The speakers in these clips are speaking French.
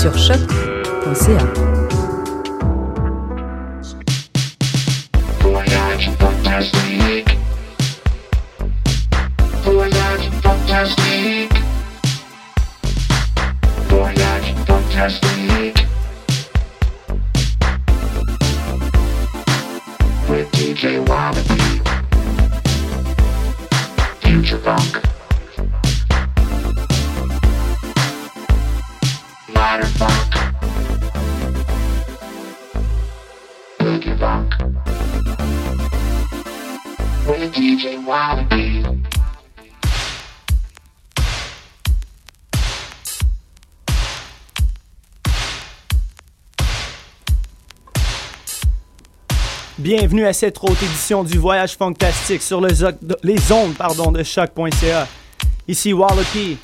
Sur choc.ca. Bienvenue à cette autre édition du Voyage Fantastique sur les ondes de choc.ca. Ici Wallopy.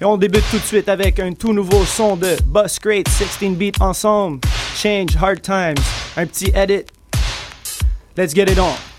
Et on débute tout de suite avec un tout nouveau son de Bus Great 16 Beat Ensemble. Change Hard Times. Un petit edit. Let's get it on.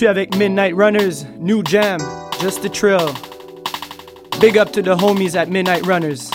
Poursuit avec Midnight Runners, New Jam, Just the Trill. Big up to the homies at Midnight Runners.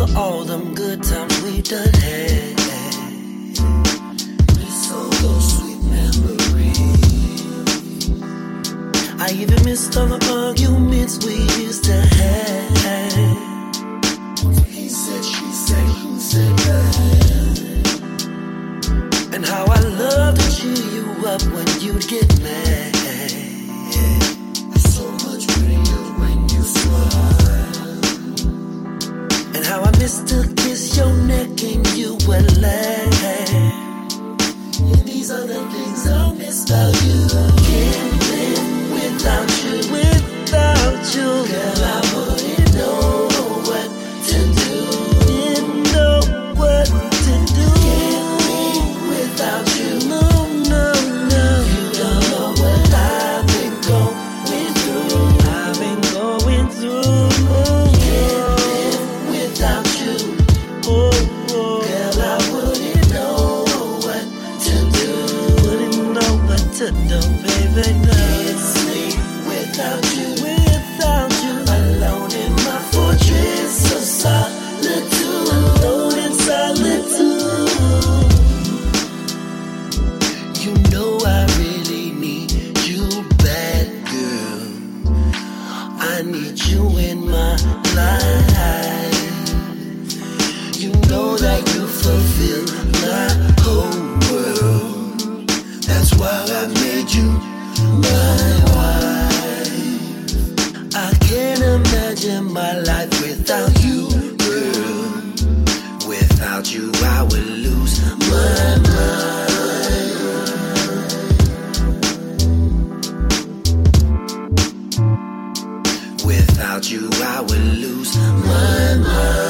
Of all them good times we done had. Miss all those sweet memories. I even miss all the arguments we used to have. He said, she said, who said that? And how I love to cheer you up when you'd get mad. So much prettier when you smile. How I miss to kiss your neck and you would laugh. And these are the things I'll miss about you. Can't live without you, without you. Girl, I wouldn't know Without you, I would lose my mind.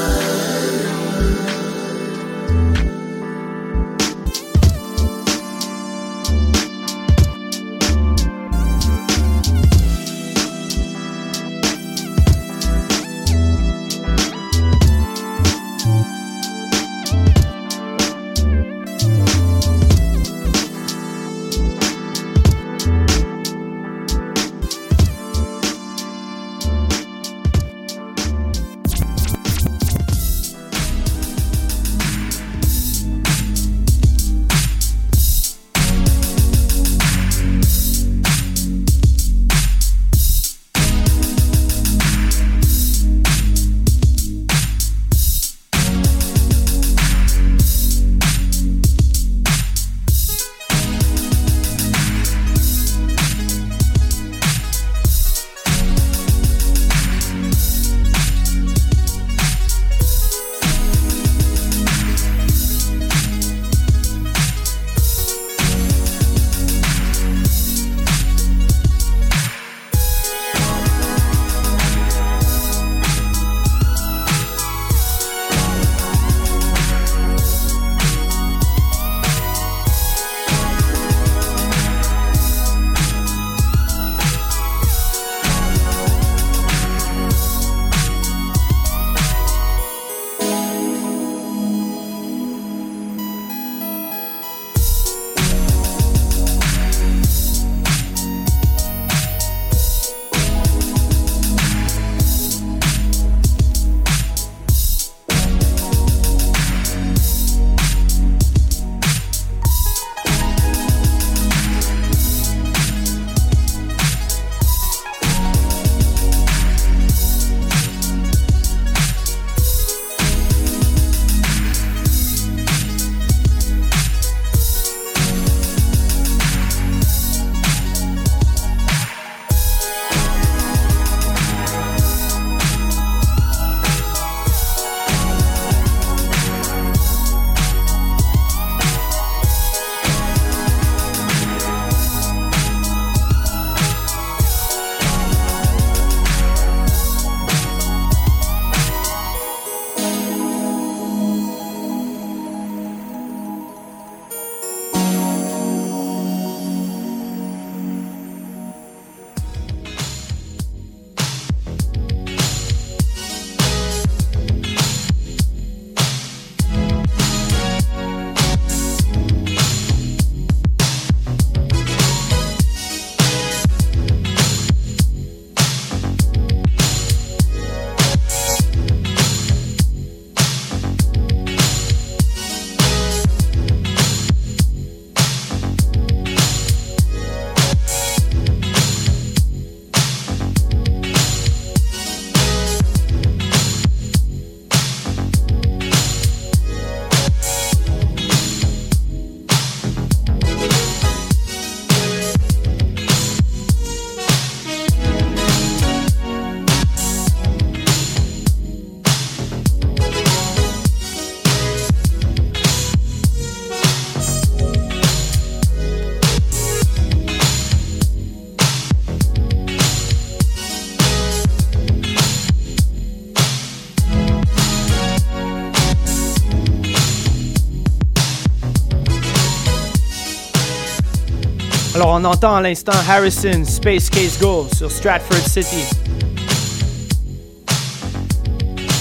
On entend à l'instant Harrison Space Case Go sur Stratford City.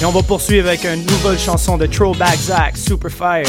Et on va poursuivre avec une nouvelle chanson de Throwback Zach, Superfire.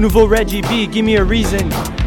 Nouveau Reggie B, Give Me a Reason.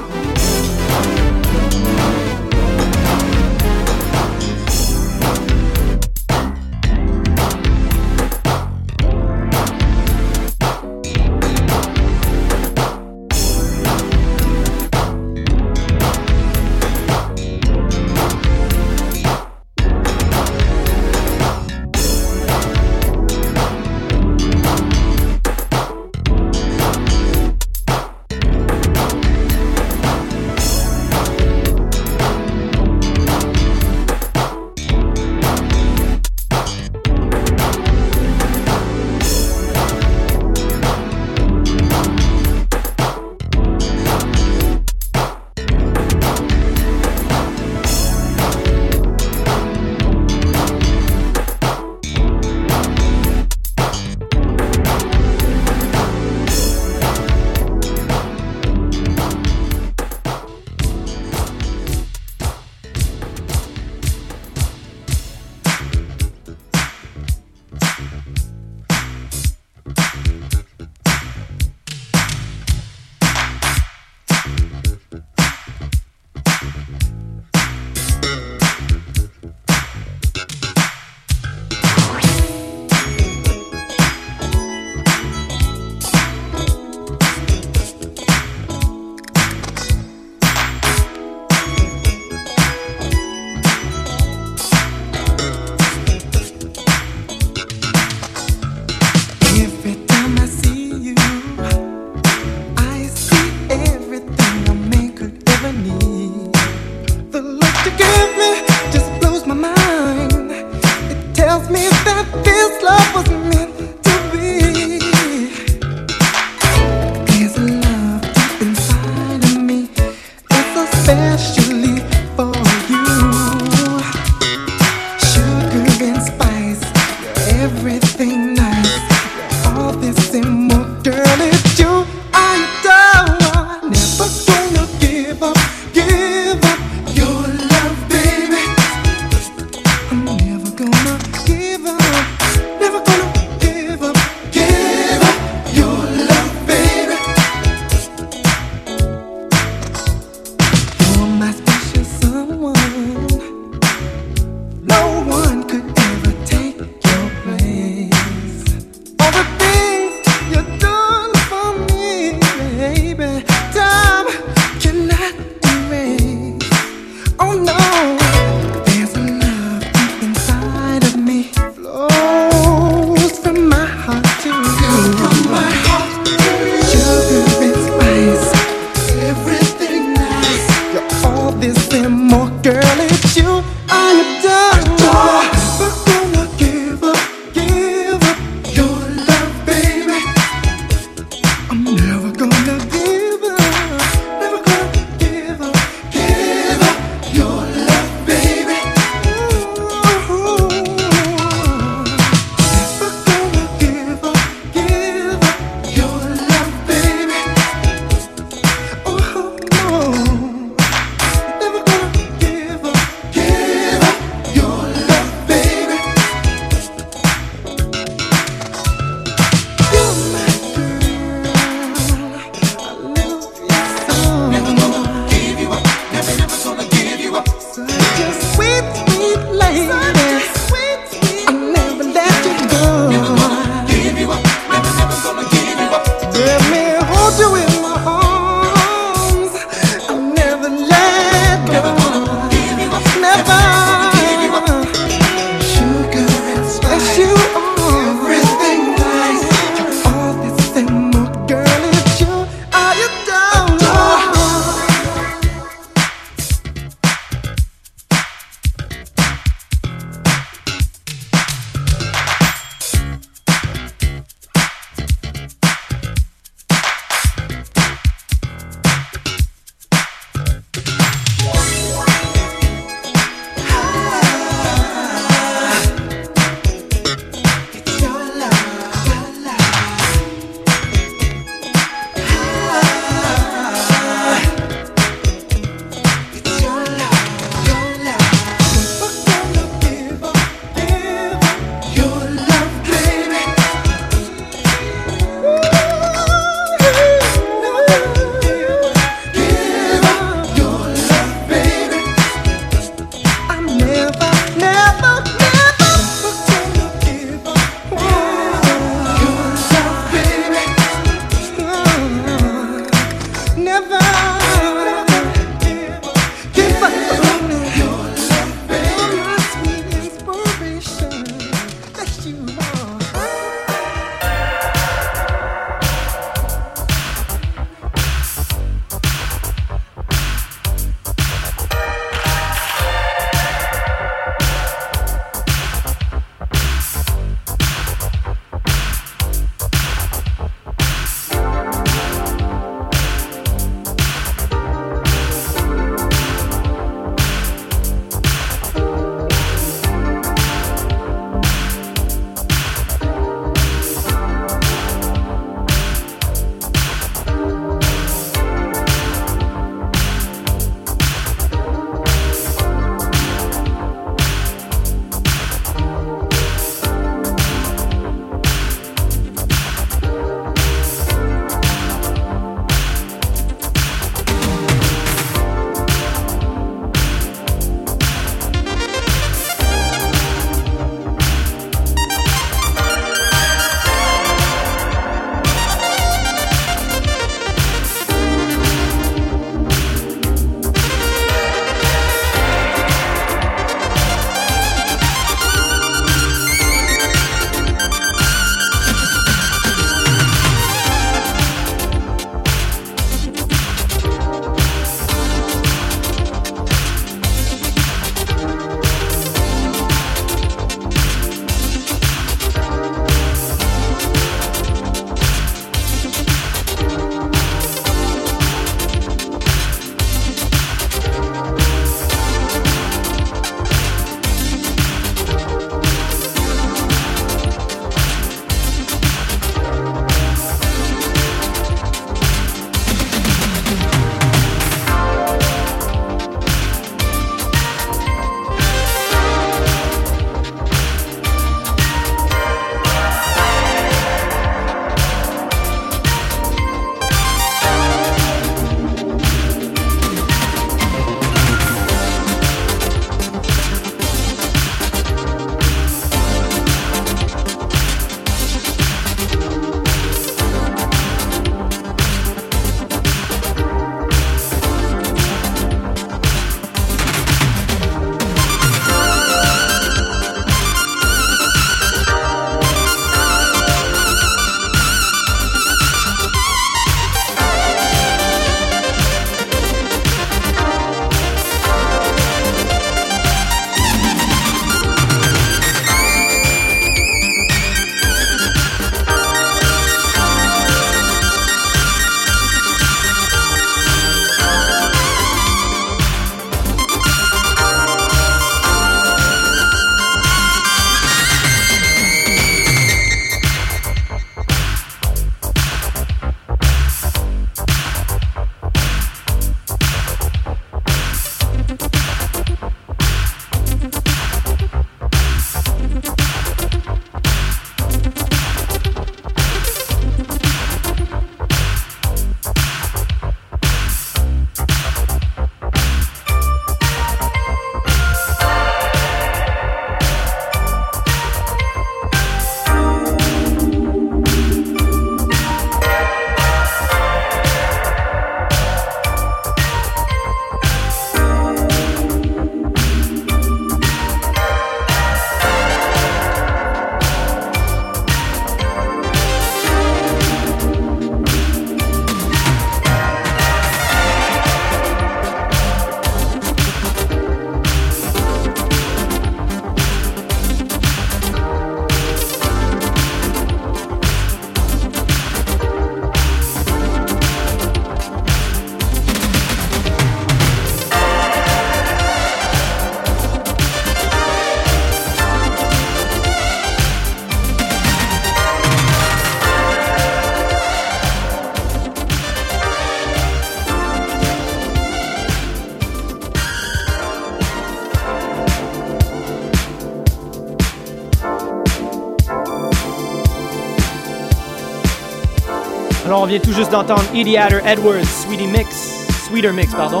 Juste d'entendre Ideator Edwards, Sweetie Mix, Sweeter Mix, pardon.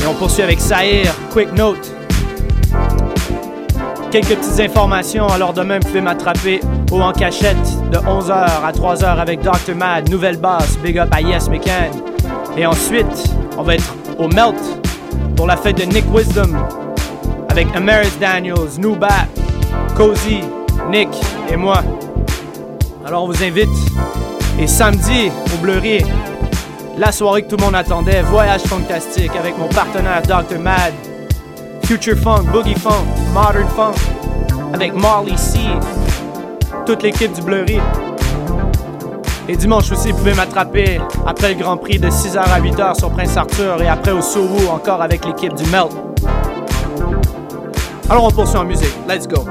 Et on poursuit avec Sahir, Quick Note. Quelques petites informations, alors demain vous pouvez m'attraper au en cachette de 11h à 3h avec Dr. Mad, nouvelle basse, big up à Yes McCann. Et ensuite, on va être au Melt pour la fête de Nick Wisdom avec Amaris Daniels, Nubat, Cozy, Nick et moi. Alors on vous invite. Et samedi, au Bleury, la soirée que tout le monde attendait, Voyage Fantastique avec mon partenaire Dr. Mad, Future Funk, Boogie Funk, Modern Funk, avec Marley C, toute l'équipe du Bleury. Et dimanche aussi, vous pouvez m'attraper après le Grand Prix de 6h à 8h sur Prince Arthur et après au Sowu encore avec l'équipe du Melt. Alors on poursuit en musique. Let's go.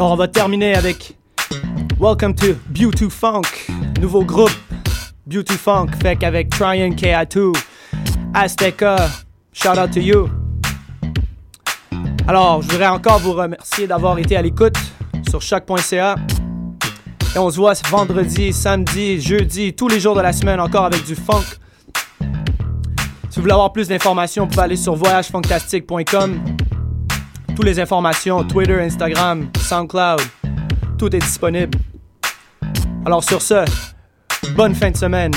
Alors on va terminer avec Welcome to Beauty Funk, nouveau groupe Beauty Funk, fait qu'avec Tryon KI2, Azteca, shout out to you. Alors, je voudrais encore vous remercier d'avoir été à l'écoute sur choc.ca. Et on se voit vendredi, samedi, jeudi, tous les jours de la semaine encore avec du funk. Si vous voulez avoir plus d'informations, vous pouvez aller sur voyagefantastique.com. Toutes les informations, Twitter, Instagram, SoundCloud, tout est disponible. Alors sur ce, bonne fin de semaine.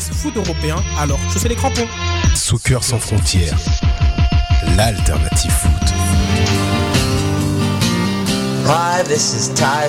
Foot européen. Alors, chaussez les crampons. Soccer sans frontières, l'alternative foot. Hi, this is Ty